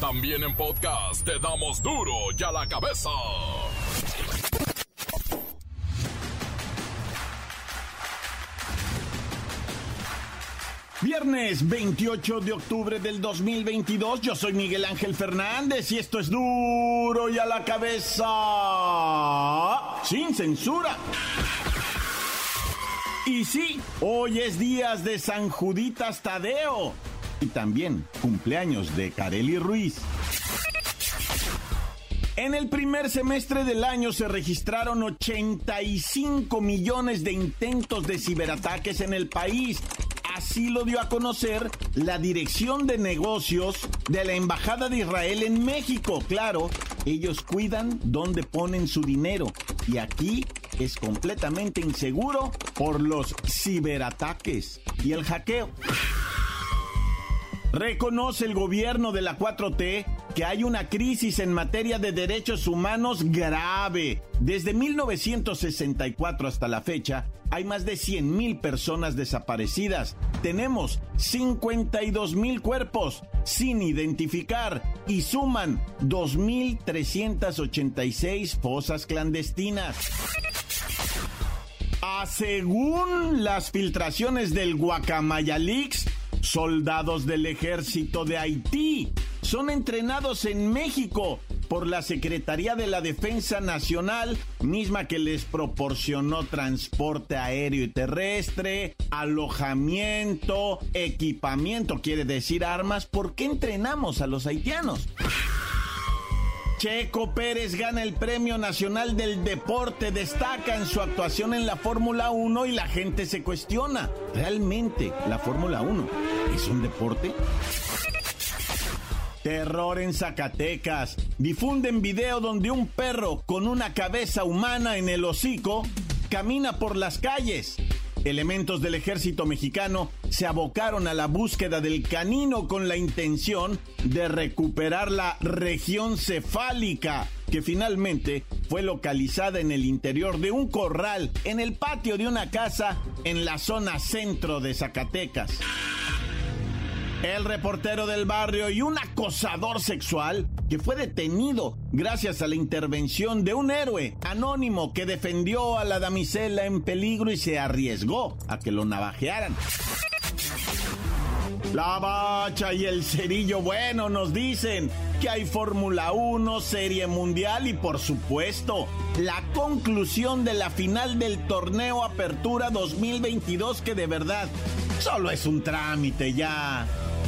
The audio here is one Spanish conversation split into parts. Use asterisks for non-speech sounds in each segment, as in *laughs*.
También en podcast te damos duro y a la cabeza. Viernes 28 de octubre del 2022, yo soy Miguel Ángel Fernández y esto es duro y a la cabeza. Sin censura. Y sí, hoy es días de San Juditas Tadeo. Y también cumpleaños de Kareli Ruiz. En el primer semestre del año se registraron 85 millones de intentos de ciberataques en el país. Así lo dio a conocer la Dirección de Negocios de la Embajada de Israel en México. Claro, ellos cuidan dónde ponen su dinero. Y aquí es completamente inseguro por los ciberataques y el hackeo. Reconoce el gobierno de la 4T que hay una crisis en materia de derechos humanos grave. Desde 1964 hasta la fecha, hay más de 100 mil personas desaparecidas. Tenemos 52 mil cuerpos sin identificar y suman 2.386 fosas clandestinas. A según las filtraciones del Guacamayalix, soldados del ejército de Haití son entrenados en México por la Secretaría de la Defensa Nacional, misma que les proporcionó transporte aéreo y terrestre, alojamiento, equipamiento, quiere decir armas. ¿Por qué entrenamos a los haitianos? Checo Pérez gana el Premio Nacional del Deporte, destaca en su actuación en la Fórmula 1 y la gente se cuestiona, ¿realmente la Fórmula 1 es un deporte? Terror en Zacatecas. Difunden video donde un perro con una cabeza humana en el hocico camina por las calles. Elementos del ejército mexicano se abocaron a la búsqueda del canino con la intención de recuperar la región cefálica, que finalmente fue localizada en el interior de un corral en el patio de una casa en la zona centro de Zacatecas. El reportero del barrio y un acosador sexual que fue detenido gracias a la intervención de un héroe anónimo que defendió a la damisela en peligro y se arriesgó a que lo navajearan. La bacha y el cerillo bueno nos dicen que hay Fórmula 1, Serie Mundial y por supuesto la conclusión de la final del torneo Apertura 2022 que de verdad solo es un trámite ya.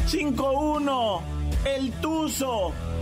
5-1. El Tuzo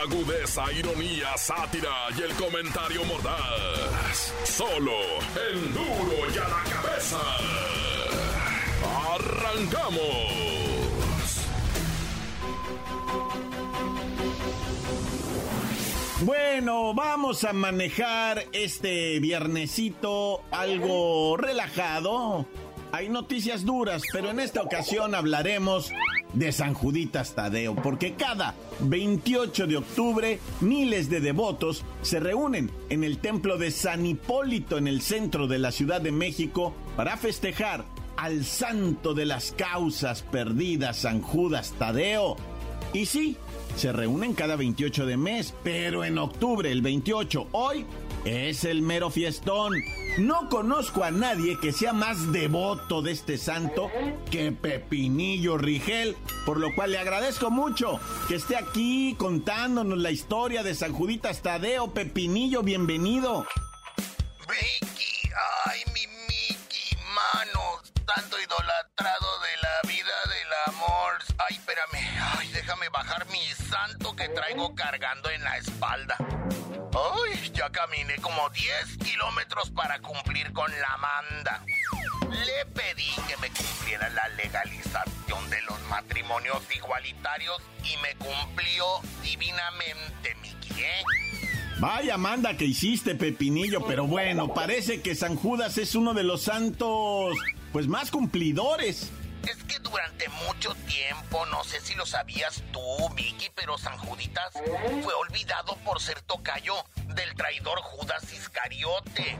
Agudeza, ironía, sátira y el comentario mordaz. Solo el duro y a la cabeza. ¡Arrancamos! Bueno, vamos a manejar este viernesito algo relajado. Hay noticias duras, pero en esta ocasión hablaremos de San Juditas Tadeo, porque cada 28 de octubre miles de devotos se reúnen en el templo de San Hipólito en el centro de la Ciudad de México para festejar al santo de las causas perdidas, San Judas Tadeo. Y sí, se reúnen cada 28 de mes, pero en octubre, el 28, hoy, es el mero fiestón. No conozco a nadie que sea más devoto de este santo que Pepinillo Rigel, por lo cual le agradezco mucho que esté aquí contándonos la historia de San Juditas Tadeo. Pepinillo, bienvenido. Vicky, ay, mi Mickey, mano, tanto idolatrado de la vida del amor. Ay, espérame, ay, déjame bajar mi santo que traigo cargando en la espalda. Ya caminé como 10 kilómetros para cumplir con la manda. Le pedí que me cumpliera la legalización de los matrimonios igualitarios y me cumplió divinamente, Miki, ¿eh? Vaya manda que hiciste, Pepinillo, pero bueno, parece que San Judas es uno de los santos, pues más cumplidores. Es que durante mucho tiempo, no sé si lo sabías tú, Miki, pero San Juditas fue olvidado por ser tocayo del traidor Judas Iscariote.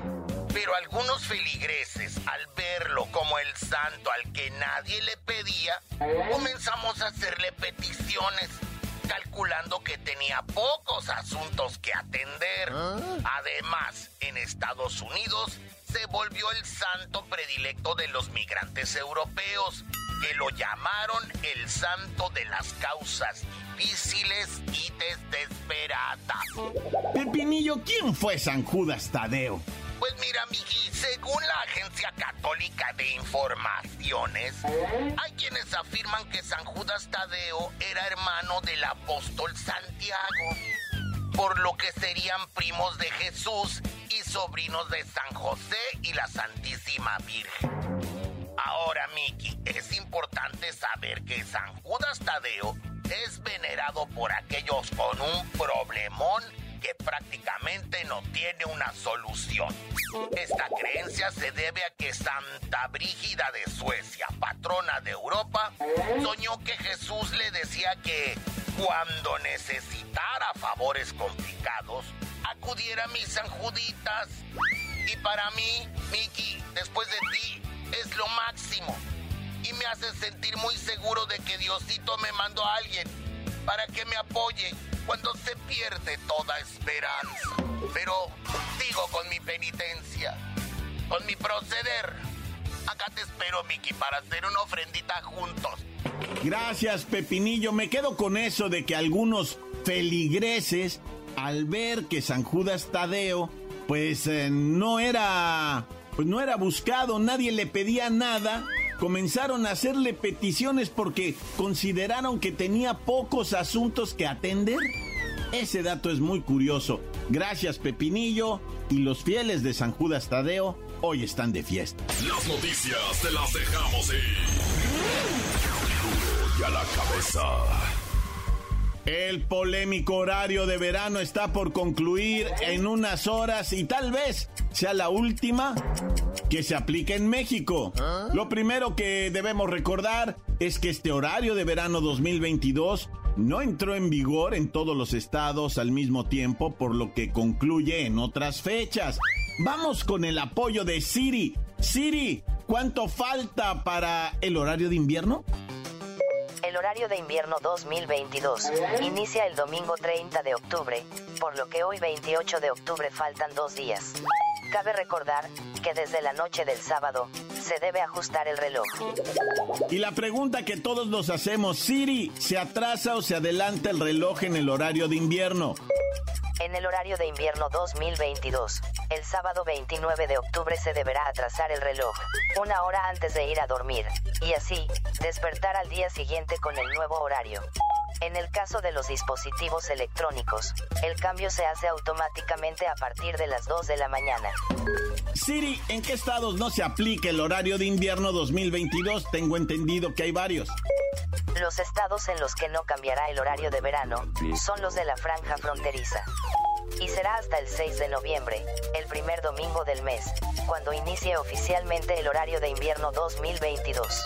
Pero algunos feligreses, al verlo como el santo al que nadie le pedía, comenzamos a hacerle peticiones, calculando que tenía pocos asuntos que atender. Además, en Estados Unidos se volvió el santo predilecto de los migrantes europeos, que lo llamaron el santo de las causas difíciles y desesperadas. Pepinillo, ¿quién fue San Judas Tadeo? Pues mira, Miki, según la Agencia Católica de Informaciones, hay quienes afirman que San Judas Tadeo era hermano del apóstol Santiago, por lo que serían primos de Jesús y sobrinos de San José y la Santísima Virgen. Ahora, Miki, es importante saber que San Judas Tadeo es venerado por aquellos con un problemón que prácticamente no tiene una solución. Esta creencia se debe a que Santa Brígida de Suecia, patrona de Europa, soñó que Jesús le decía que cuando necesitara favores complicados, acudiera a mis sanjuditas. Y para mí, Miki, después de ti, es lo máximo. Y me hace sentir muy seguro de que Diosito me mandó a alguien para que me apoye cuando se pierde toda esperanza. Pero sigo con mi penitencia, con mi proceder. Acá te espero, Miki, para hacer una ofrendita juntos. Gracias, Pepinillo. Me quedo con eso de que algunos feligreses, al ver que San Judas Tadeo, pues eh, no era, pues no era buscado, nadie le pedía nada, comenzaron a hacerle peticiones porque consideraron que tenía pocos asuntos que atender. Ese dato es muy curioso. Gracias, Pepinillo. Y los fieles de San Judas Tadeo hoy están de fiesta. Las noticias te las dejamos ir. A la cabeza. El polémico horario de verano está por concluir en unas horas y tal vez sea la última que se aplique en México. Lo primero que debemos recordar es que este horario de verano 2022 no entró en vigor en todos los estados al mismo tiempo, por lo que concluye en otras fechas. Vamos con el apoyo de Siri. Siri, ¿cuánto falta para el horario de invierno? El horario de invierno 2022 inicia el domingo 30 de octubre, por lo que hoy 28 de octubre faltan dos días. Cabe recordar que desde la noche del sábado se debe ajustar el reloj. Y la pregunta que todos nos hacemos, Siri, ¿se atrasa o se adelanta el reloj en el horario de invierno? En el horario de invierno 2022, el sábado 29 de octubre se deberá atrasar el reloj, una hora antes de ir a dormir, y así, despertar al día siguiente con el nuevo horario. En el caso de los dispositivos electrónicos, el cambio se hace automáticamente a partir de las 2 de la mañana. Siri, ¿en qué estados no se aplica el horario de invierno 2022? Tengo entendido que hay varios. Los estados en los que no cambiará el horario de verano son los de la franja fronteriza. Y será hasta el 6 de noviembre, el primer domingo del mes, cuando inicie oficialmente el horario de invierno 2022.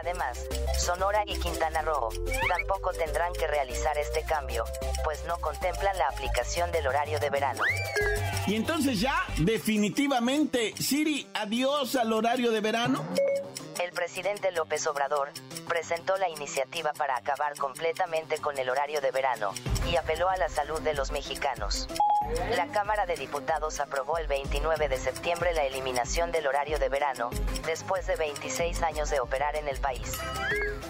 Además, Sonora y Quintana Roo tampoco tendrán que realizar este cambio, pues no contemplan la aplicación del horario de verano. Y entonces ya, definitivamente, Siri, adiós al horario de verano. El presidente López Obrador presentó la iniciativa para acabar completamente con el horario de verano y apeló a la salud de los mexicanos. La Cámara de Diputados aprobó el 29 de septiembre la eliminación del horario de verano, después de 26 años de operar en el país.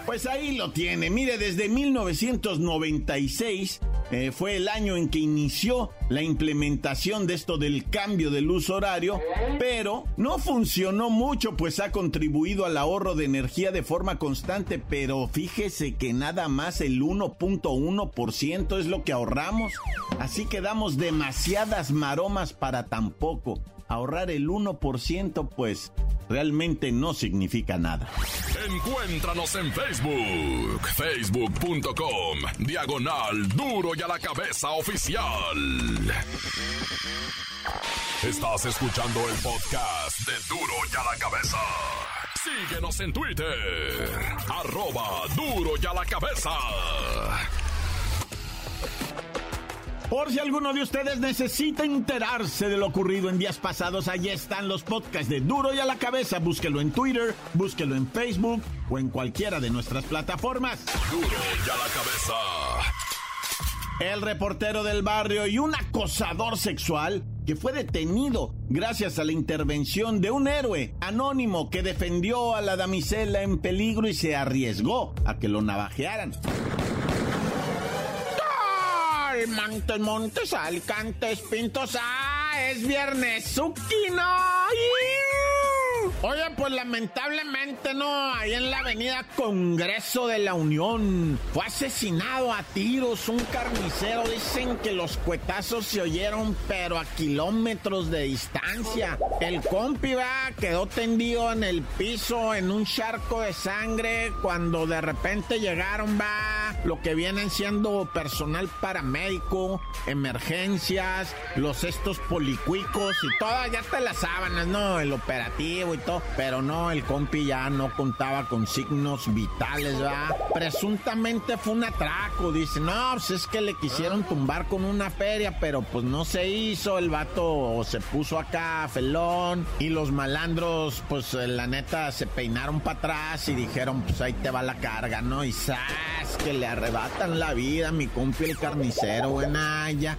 Pues ahí lo tiene. Mire, desde 1996 eh, fue el año en que inició la implementación de esto del cambio del uso horario, pero no funcionó mucho, pues ha contribuido al ahorro de energía de forma constante, pero fíjese que nada más el 1.1% es lo que ahorramos, así que damos demasiadas maromas para tan poco. Ahorrar el 1% pues realmente no significa nada. Encuéntranos en Facebook, facebook.com, diagonal duro y a la cabeza oficial. Estás escuchando el podcast de duro y a la cabeza. Síguenos en Twitter, arroba duro y a la cabeza. Por si alguno de ustedes necesita enterarse de lo ocurrido en días pasados, allí están los podcasts de Duro y a la cabeza. Búsquelo en Twitter, búsquelo en Facebook o en cualquiera de nuestras plataformas. Duro y a la cabeza. El reportero del barrio y un acosador sexual que fue detenido gracias a la intervención de un héroe anónimo que defendió a la damisela en peligro y se arriesgó a que lo navajearan. Montes, Montes, Alicantes, Pintos. ¡Ah! Es viernes, Zucchino. Oye, pues lamentablemente no, ahí en la avenida Congreso de la Unión fue asesinado a tiros un carnicero. Dicen que los cuetazos se oyeron, pero a kilómetros de distancia. El compi va, quedó tendido en el piso en un charco de sangre cuando de repente llegaron, va, lo que vienen siendo personal paramédico, emergencias, los estos policuicos y todas, ya te las sábanas, ¿no? El operativo y todo pero no, el compi ya no contaba con signos vitales, ¿verdad? Presuntamente fue un atraco, dice, no, pues es que le quisieron tumbar con una feria, pero pues no se hizo, el vato se puso acá felón y los malandros, pues eh, la neta se peinaron para atrás y dijeron, pues ahí te va la carga, ¿no? Y ¡zas! que le arrebatan la vida, mi compi el carnicero, buena ya.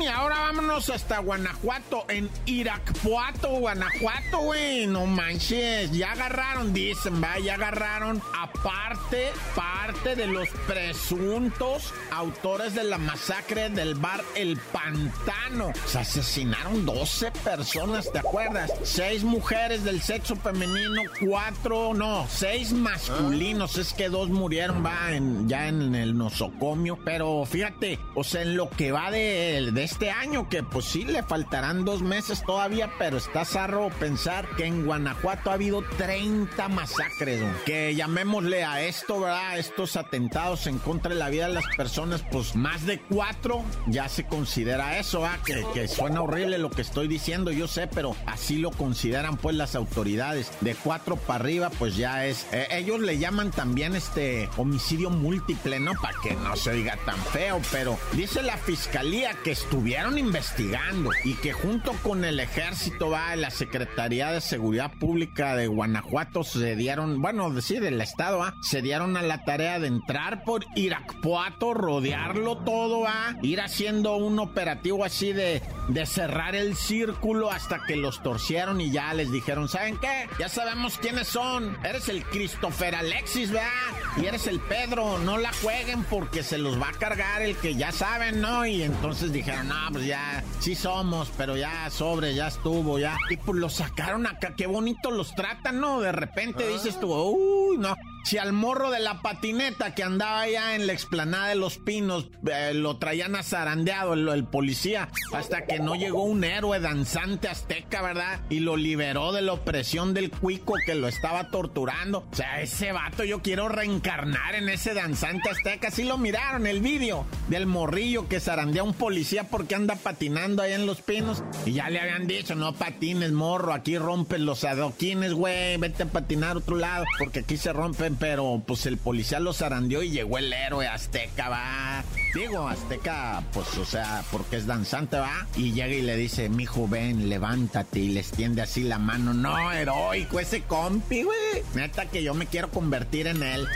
Y ahora vámonos hasta Guanajuato, en Iracpuato, Guanajuato, güey. No manches, ya agarraron, dicen, va, ya agarraron aparte, parte de los presuntos autores de la masacre del bar El Pantano. Se asesinaron 12 personas, ¿te acuerdas? Seis mujeres del sexo femenino, cuatro, no, seis masculinos. Es que dos murieron, va, en, ya en el nosocomio. Pero fíjate, o sea, en lo que va de, este año, que pues sí le faltarán dos meses todavía, pero está zarro pensar que en Guanajuato ha habido 30 masacres, que llamémosle a esto, ¿verdad? Estos atentados en contra de la vida de las personas, pues más de cuatro ya se considera eso. Que, que suena horrible lo que estoy diciendo, yo sé, pero así lo consideran pues las autoridades. De cuatro para arriba, pues ya es. Eh, ellos le llaman también este homicidio múltiple, ¿no? Para que no se diga tan feo, pero dice la fiscalía que estuvieron investigando y que junto con el ejército, va, la Secretaría de Seguridad Pública de Guanajuato se dieron, bueno, decir, del estado, ¿ah? se dieron a la tarea de entrar por Iracpuato, rodearlo todo, ¿ah? ir haciendo un operativo así de, de cerrar el círculo hasta que los torcieron y ya les dijeron, ¿saben qué? Ya sabemos quiénes son. Eres el Christopher Alexis, ¿verdad? Y eres el Pedro, no la jueguen porque se los va a cargar el que ya saben, ¿no? Y entonces dijeron, no, pues ya, sí somos, pero ya sobre, ya estuvo, ya. Y pues los sacaron acá, qué bonito los tratan, ¿no? De repente dices tú, uy, no. Si al morro de la patineta que andaba allá en la explanada de los pinos eh, lo traían azarandeado el, el policía hasta que no llegó un héroe danzante azteca, ¿verdad? Y lo liberó de la opresión del cuico que lo estaba torturando. O sea, ese vato yo quiero reencarnar en ese danzante azteca. Sí lo miraron el vídeo del morrillo que zarandea a un policía porque anda patinando ahí en los pinos. Y ya le habían dicho, no patines, morro, aquí rompen los adoquines, güey, vete a patinar a otro lado porque aquí se pero pues el policía los zarandeó y llegó el héroe azteca, va. Digo, azteca, pues, o sea, porque es danzante, va. Y llega y le dice, mijo, ven, levántate. Y le extiende así la mano. No, heroico ese compi, güey. Neta que yo me quiero convertir en él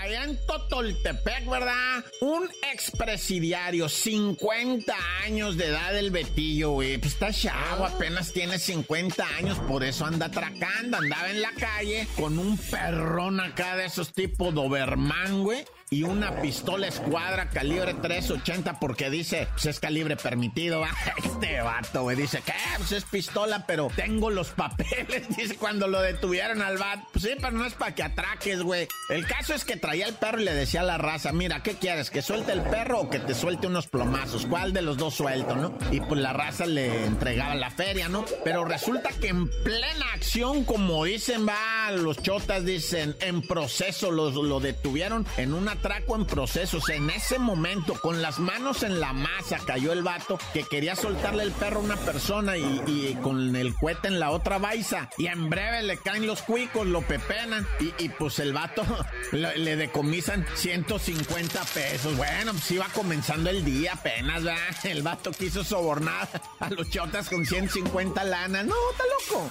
allá en Totoltepec, ¿verdad? Un expresidiario, 50 años de edad del Betillo, güey. Pues está chavo, apenas tiene 50 años, por eso anda atracando. Andaba en la calle con un perrón acá de esos tipos Doberman, güey y una pistola escuadra calibre 380 porque dice, pues es calibre permitido. *laughs* Este vato, güey, dice, ¿qué? Pues es pistola, pero tengo los *laughs* papeles. Dice, cuando lo detuvieron al vato. Pues sí, pero no es para que atraques, güey. El caso es que traía el perro y le decía a la raza, mira, ¿qué quieres? ¿Que suelte el perro o que te suelte unos plomazos? ¿Cuál de los dos suelto, no? Y pues la raza le entregaba la feria, ¿no? Pero resulta que en plena acción, como dicen, va, los chotas dicen, en proceso, los, lo detuvieron en un atraco en proceso. en ese momento, con las manos en la masa, cayó el vato que quería soltarle el perro a una persona y, con el cohete en la otra baisa. Y en breve le caen los cuicos, lo pepenan y, pues el vato *laughs* le, decomisan 150 pesos. Bueno, pues iba comenzando el día apenas, ¿verdad? *laughs* El vato quiso sobornar a los chotas con 150 lanas. No, está loco.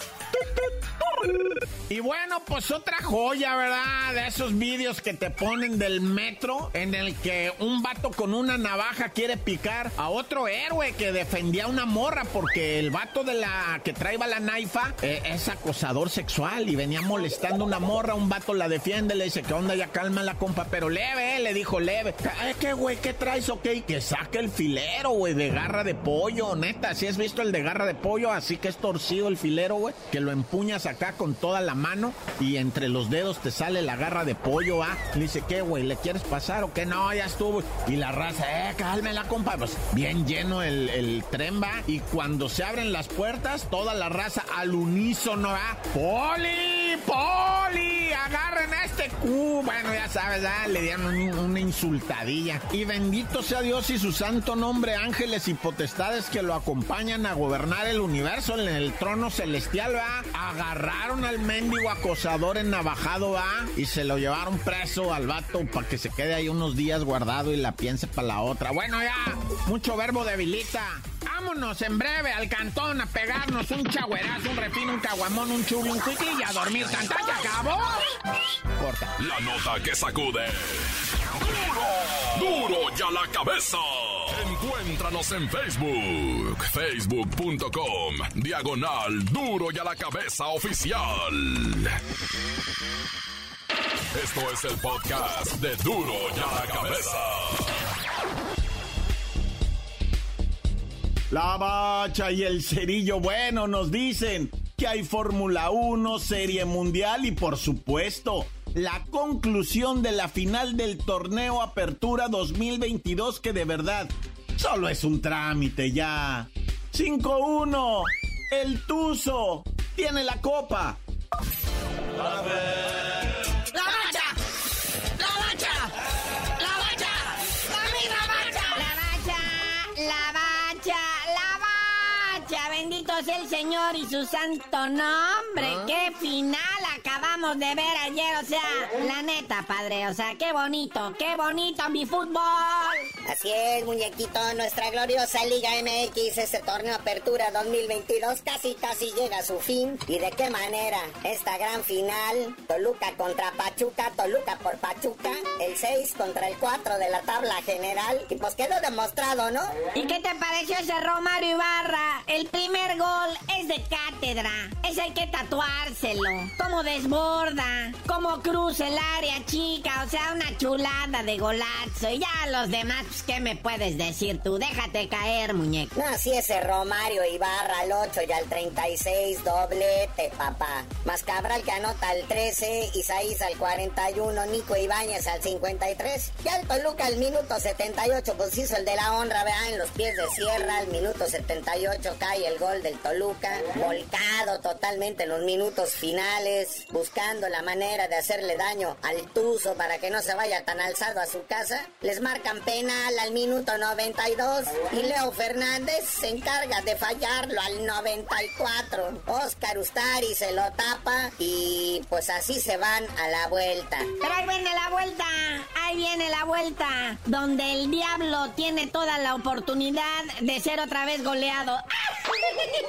Y bueno, pues otra joya, ¿verdad? De esos vídeos que te ponen del metro en el que un vato con una navaja quiere picar a otro héroe que defendía una morra porque el vato de la que traía la naifa eh, es acosador sexual y venía molestando una morra, un vato la defiende, le dice, ¿qué onda? Ya calma la compa, pero leve, le dijo leve. Ay, ¿qué güey? ¿Qué traes? Ok, que saque el filero, güey, de garra de pollo, neta, si has visto el de garra de pollo, así que es torcido el filero, güey, que lo empuñas acá con toda la mano y entre los dedos te sale la garra de pollo, ¿ah? Le dice, ¿qué, güey? ¿Le quieres pasar o qué? No, ya estuvo. Y la raza, eh, cálmela, compa. Pues bien lleno el, el tren va. Y cuando se abren las puertas, toda la raza al unísono, ¿ah? ¡Poli! ¡Poli! ¡Agarren a este cu! Bueno, ya sabes. Le dieron una insultadilla. Y bendito sea Dios y su santo nombre, ángeles y potestades que lo acompañan a gobernar el universo en el trono celestial, ¿va? Agarraron al mendigo acosador en navajado, ¿va? Y se lo llevaron preso al vato para que se quede ahí unos días guardado y la piense para la otra. Bueno, ya, mucho verbo debilita. Vámonos en breve al cantón a pegarnos un chagüerazo, un refino, un caguamón, un chulo, un cuicle y a dormir. ¡Tanta que acabó! Corta. La nota que sacude. ¡Duro! ¡Duro ya la cabeza! Encuéntranos en Facebook, facebook.com, diagonal Duro y a la cabeza oficial. Esto es el podcast de Duro y a la cabeza. La bacha y el cerillo bueno nos dicen que hay Fórmula 1, Serie Mundial y por supuesto la conclusión de la final del torneo Apertura 2022 que de verdad solo es un trámite ya. 5-1. El Tuzo tiene la copa. ¡La Bendito sea el Señor y su santo nombre. ¿Ah? ¡Qué final acabamos de ver ayer! O sea, la neta, padre. O sea, qué bonito, qué bonito mi fútbol. Así es, muñequito, nuestra gloriosa Liga MX, este torneo Apertura 2022 casi casi llega a su fin. ¿Y de qué manera? Esta gran final, Toluca contra Pachuca, Toluca por Pachuca, el 6 contra el 4 de la tabla general, y pues quedó demostrado, ¿no? ¿Y qué te pareció ese Romario Ibarra? El primer gol es de cátedra, ese hay que tatuárselo, cómo desborda, cómo cruza el área chica, o sea, una chulada de golazo, y ya los demás pues, ¿qué me puedes decir tú? Déjate caer, muñeco. No, si ese Romario Ibarra al 8 y al 36, doblete, papá. Más Cabral que anota al 13, Isaías al 41, Nico Ibáñez al 53. Y al Toluca al minuto 78, pues hizo el de la honra, vean, en los pies de Sierra, al minuto 78 cae el gol del Toluca. Volcado totalmente en los minutos finales, buscando la manera de hacerle daño al Tuzo para que no se vaya tan alzado a su casa. Les marcan penal al minuto 92 y Leo Fernández se encarga de fallarlo al 94. Oscar Ustari se lo tapa y pues así se van a la vuelta. Pero ahí viene la vuelta, ahí viene la vuelta, donde el diablo tiene toda la oportunidad de ser otra vez goleado. *laughs*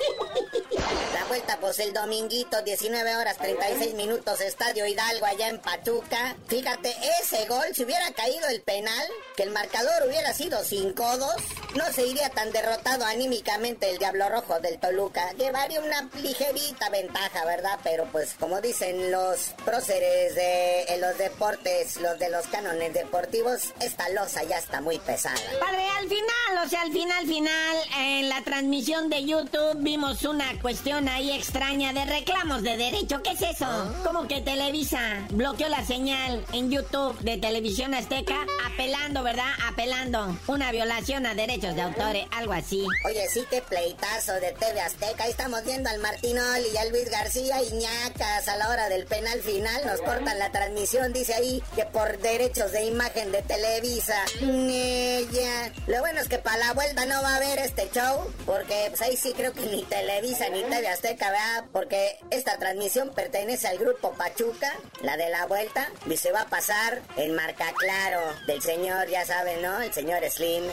La vuelta, pues el dominguito, 19 horas 36 minutos, Estadio Hidalgo allá en Pachuca. Fíjate, ese gol, si hubiera caído el penal, que el marcador hubiera sido 5-2, no se iría tan derrotado anímicamente el Diablo Rojo del Toluca. Llevaría una ligerita ventaja, ¿verdad? Pero pues como dicen los próceres de los deportes, los de los cánones deportivos, esta losa ya está muy pesada. Padre, al final, o sea, al final, final, en la transmisión de YouTube vimos una cuestión ahí extraña de reclamos de derecho. ¿Qué es eso? Ah. Como que Televisa bloqueó la señal en YouTube de Televisión Azteca, apelando, ¿verdad? Apelando. Una violación a derechos de autores, algo así. Oye, sí, qué pleitazo de TV Azteca. Ahí estamos viendo al Martinoli y a Luis García y ñacas a la hora del penal final. Nos cortan la transmisión, dice ahí, que por derechos de imagen de Televisa. Ella. Lo bueno es que para la vuelta no va a haber este show, porque pues ahí sí creo que ni Televisa ni TV Azteca, ¿verdad? Porque esta transmisión pertenece al grupo Pachuca, la de la vuelta, y se va a pasar en marca claro del señor, ya saben, ¿no? El señor Slim,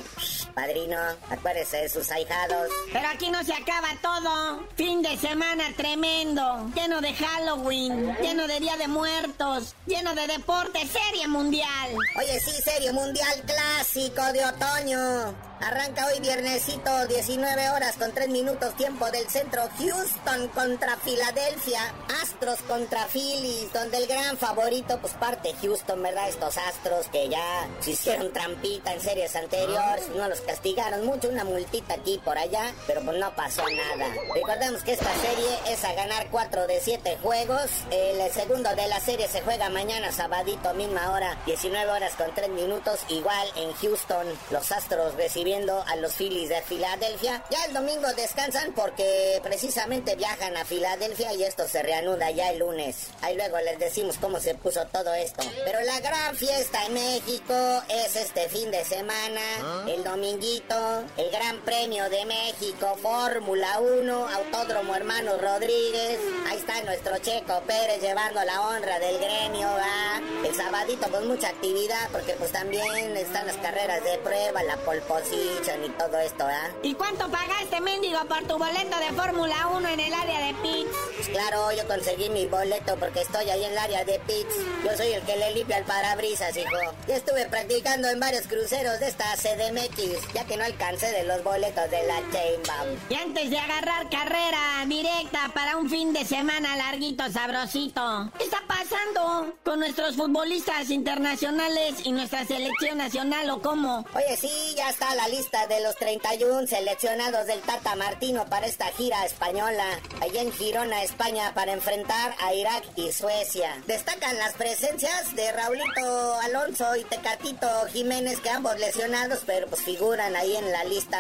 padrino, acuérdese de sus ahijados. Pero aquí no se acaba todo. Fin de semana tremendo. Lleno de Halloween. Lleno de Día de Muertos. Lleno de deporte. Serie mundial. Oye, sí, serio, Mundial Clásico de Otoño. Arranca hoy viernesito, 19 horas con 3 minutos tiempo del centro. Houston contra Filadelfia. Astros contra Phillies, donde el gran favorito, pues parte Houston, ¿verdad? Estos Astros que ya se hicieron trampita en series anteriores. No los castigaron mucho, una multita aquí por allá, pero pues no pasó nada. Recordemos que esta serie es a ganar 4 de 7 juegos. El segundo de la serie se juega mañana, sabadito, misma hora, 19 horas con 3 minutos. Igual en Houston, los Astros reciben viendo a los Phillies de Filadelfia. Ya el domingo descansan porque precisamente viajan a Filadelfia y esto se reanuda ya el lunes. Ahí luego les decimos cómo se puso todo esto. Pero la gran fiesta en México es este fin de semana, el dominguito, el Gran Premio de México, Fórmula 1, Autódromo Hermano Rodríguez. Ahí está nuestro Checo Pérez llevando la honra del gremio, ¿va? El sabadito pues mucha actividad porque pues también están las carreras de prueba, la polposición y todo esto, ¿ah? ¿Y cuánto pagaste, mendigo, por tu boleto de Fórmula 1 en el área de pits? Pues claro, yo conseguí mi boleto porque estoy ahí en el área de pits. Yo soy el que le limpia el parabrisas, hijo. Ya estuve practicando en varios cruceros de esta CDMX, ya que no alcancé de los boletos de la Chainbaum. Y antes de agarrar carrera directa para un fin de semana larguito, sabrosito, ¿qué está pasando con nuestros futbolistas internacionales y nuestra selección nacional o cómo? Oye, sí, ya está la lista de los 31 seleccionados del Tata Martino para esta gira española, allá en Girona, España, para enfrentar a Irak y Suecia. Destacan las presencias de Raulito Alonso y Tecatito Jiménez, que ambos lesionados, pero pues figuran ahí en la lista.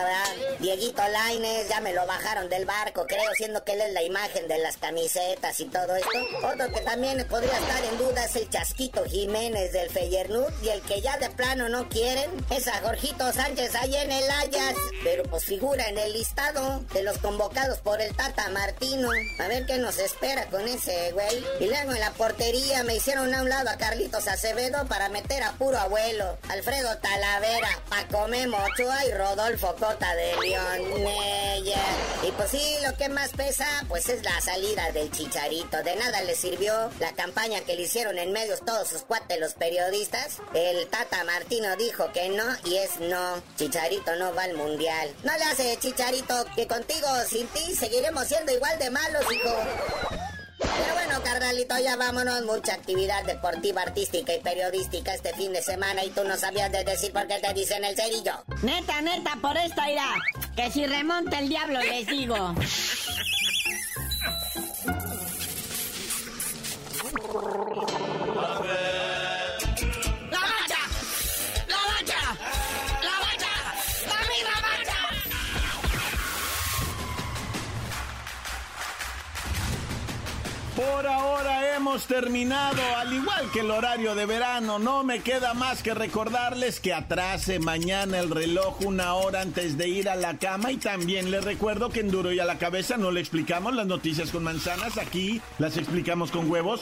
Dieguito Laines, ya me lo bajaron del barco, creo, siendo que él es la imagen de las camisetas y todo esto. Otro que también podría estar en duda es el Chasquito Jiménez del Feyernut y el que ya de plano no quieren es a Jorgito Sánchez ahí en el Ajax, pero pues figura en el listado de los convocados por el Tata Martino. A ver qué nos espera con ese güey. Y luego en la portería me hicieron a un lado a Carlitos Acevedo para meter a puro abuelo, Alfredo Talavera, Paco Memo Ochoa y Rodolfo Cota de León. Y pues sí, lo que más pesa, pues es la salida del Chicharito. De nada le sirvió la campaña que le hicieron en medios todos sus cuates los periodistas. El Tata Martino dijo que no y es no. Chicharito no va al mundial. No le hace, Chicharito, que contigo, sin ti, seguiremos siendo igual de malos, hijo. Pero bueno, carnalito, ya vámonos. Mucha actividad deportiva, artística y periodística este fin de semana y tú no sabías de decir por qué te dicen el cerillo. Neta, neta, por esta irá. Que si remonta el diablo, les digo. Por ahora hemos terminado, al igual que el horario de verano. No me queda más que recordarles que atrase mañana el reloj una hora antes de ir a la cama. Y también les recuerdo que en Duro y a la cabeza no le explicamos las noticias con manzanas. Aquí las explicamos con huevos.